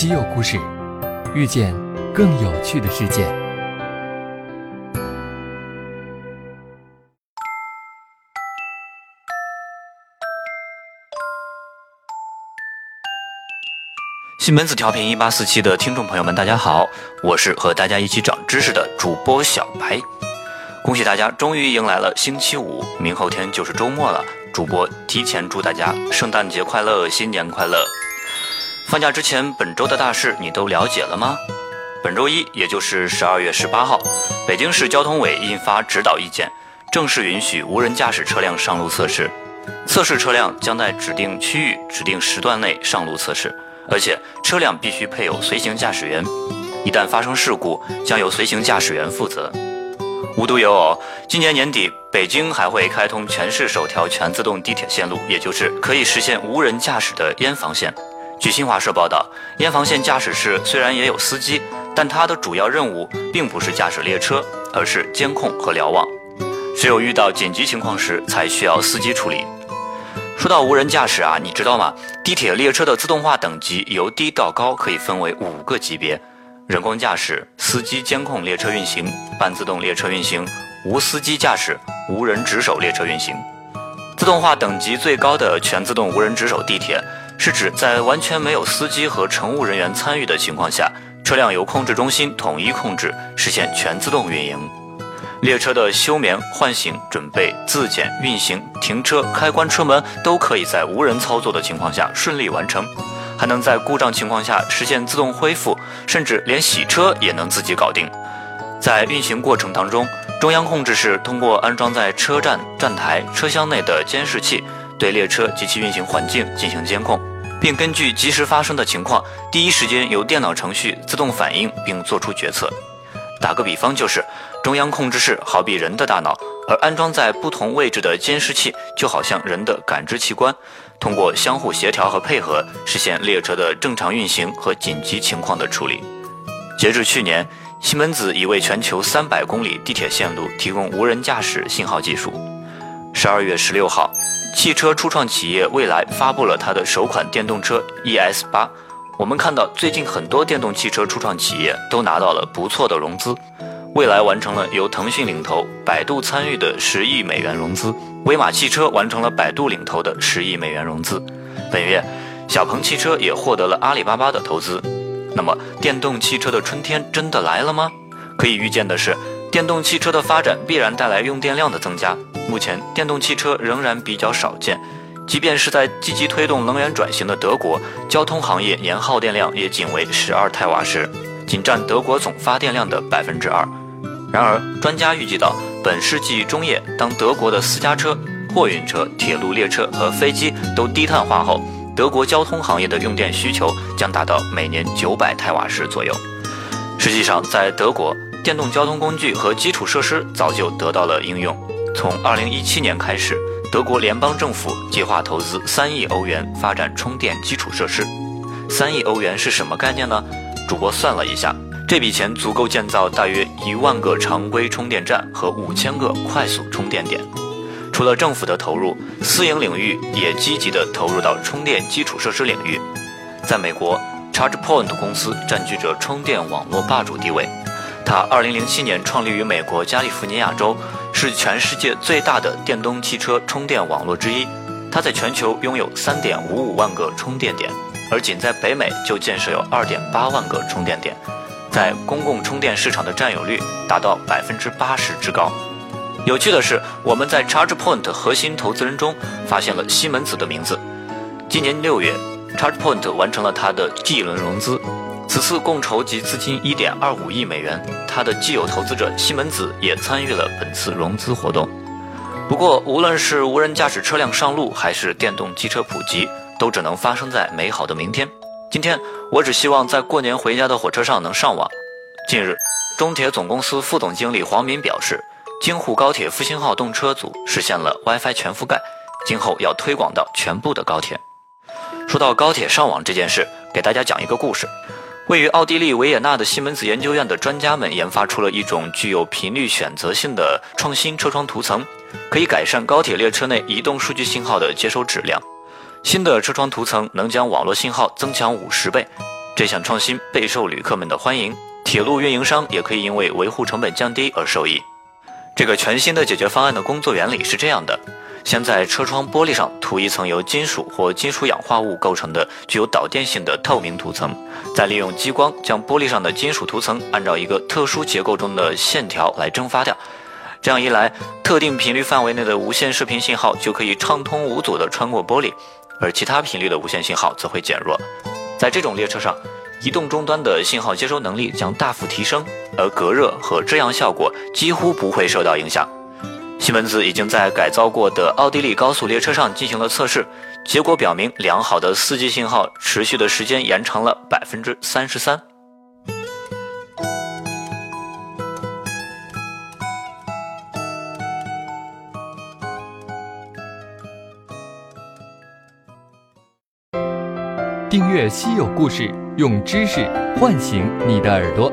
稀有故事，遇见更有趣的世界。西门子调频一八四七的听众朋友们，大家好，我是和大家一起长知识的主播小白。恭喜大家，终于迎来了星期五，明后天就是周末了。主播提前祝大家圣诞节快乐，新年快乐！放假之前，本周的大事你都了解了吗？本周一，也就是十二月十八号，北京市交通委印发指导意见，正式允许无人驾驶车辆上路测试。测试车辆将在指定区域、指定时段内上路测试，而且车辆必须配有随行驾驶员。一旦发生事故，将由随行驾驶员负责。无独有偶，今年年底，北京还会开通全市首条全自动地铁线路，也就是可以实现无人驾驶的燕房线。据新华社报道，燕房线驾驶室虽然也有司机，但它的主要任务并不是驾驶列车，而是监控和瞭望。只有遇到紧急情况时，才需要司机处理。说到无人驾驶啊，你知道吗？地铁列车的自动化等级由低到高可以分为五个级别。人工驾驶、司机监控列车运行、半自动列车运行、无司机驾驶、无人值守列车运行。自动化等级最高的全自动无人值守地铁，是指在完全没有司机和乘务人员参与的情况下，车辆由控制中心统一控制，实现全自动运营。列车的休眠、唤醒、准备、自检、运行、停车、开关车门，都可以在无人操作的情况下顺利完成。还能在故障情况下实现自动恢复，甚至连洗车也能自己搞定。在运行过程当中，中央控制室通过安装在车站、站台、车厢内的监视器，对列车及其运行环境进行监控，并根据即时发生的情况，第一时间由电脑程序自动反应并做出决策。打个比方，就是中央控制室好比人的大脑，而安装在不同位置的监视器就好像人的感知器官。通过相互协调和配合，实现列车的正常运行和紧急情况的处理。截至去年，西门子已为全球三百公里地铁线路提供无人驾驶信号技术。十二月十六号，汽车初创企业蔚来发布了它的首款电动车 ES 八。我们看到，最近很多电动汽车初创企业都拿到了不错的融资。蔚来完成了由腾讯领投、百度参与的十亿美元融资，威马汽车完成了百度领投的十亿美元融资。本月，小鹏汽车也获得了阿里巴巴的投资。那么，电动汽车的春天真的来了吗？可以预见的是，电动汽车的发展必然带来用电量的增加。目前，电动汽车仍然比较少见，即便是在积极推动能源转型的德国，交通行业年耗电量也仅为十二太瓦时，仅占德国总发电量的百分之二。然而，专家预计到本世纪中叶，当德国的私家车、货运车、铁路列车和飞机都低碳化后，德国交通行业的用电需求将达到每年九百太瓦时左右。实际上，在德国，电动交通工具和基础设施早就得到了应用。从二零一七年开始，德国联邦政府计划投资三亿欧元发展充电基础设施。三亿欧元是什么概念呢？主播算了一下。这笔钱足够建造大约一万个常规充电站和五千个快速充电点。除了政府的投入，私营领域也积极地投入到充电基础设施领域。在美国，ChargePoint 公司占据着充电网络霸主地位。它2007年创立于美国加利福尼亚州，是全世界最大的电动汽车充电网络之一。它在全球拥有3.55万个充电点，而仅在北美就建设有2.8万个充电点。在公共充电市场的占有率达到百分之八十之高。有趣的是，我们在 ChargePoint 核心投资人中发现了西门子的名字。今年六月，ChargePoint 完成了它的 G 轮融资，此次共筹集资金一点二五亿美元。它的既有投资者西门子也参与了本次融资活动。不过，无论是无人驾驶车辆上路，还是电动机车普及，都只能发生在美好的明天。今天我只希望在过年回家的火车上能上网。近日，中铁总公司副总经理黄敏表示，京沪高铁复兴号动车组实现了 WiFi 全覆盖，今后要推广到全部的高铁。说到高铁上网这件事，给大家讲一个故事。位于奥地利维也纳的西门子研究院的专家们研发出了一种具有频率选择性的创新车窗涂层，可以改善高铁列车内移动数据信号的接收质量。新的车窗涂层能将网络信号增强五十倍，这项创新备受旅客们的欢迎，铁路运营商也可以因为维护成本降低而受益。这个全新的解决方案的工作原理是这样的：先在车窗玻璃上涂一层由金属或金属氧化物构成的具有导电性的透明涂层，再利用激光将玻璃上的金属涂层按照一个特殊结构中的线条来蒸发掉。这样一来，特定频率范围内的无线视频信号就可以畅通无阻地穿过玻璃，而其他频率的无线信号则会减弱。在这种列车上，移动终端的信号接收能力将大幅提升，而隔热和遮阳效果几乎不会受到影响。西门子已经在改造过的奥地利高速列车上进行了测试，结果表明，良好的 4G 信号持续的时间延长了百分之三十三。订阅稀有故事，用知识唤醒你的耳朵。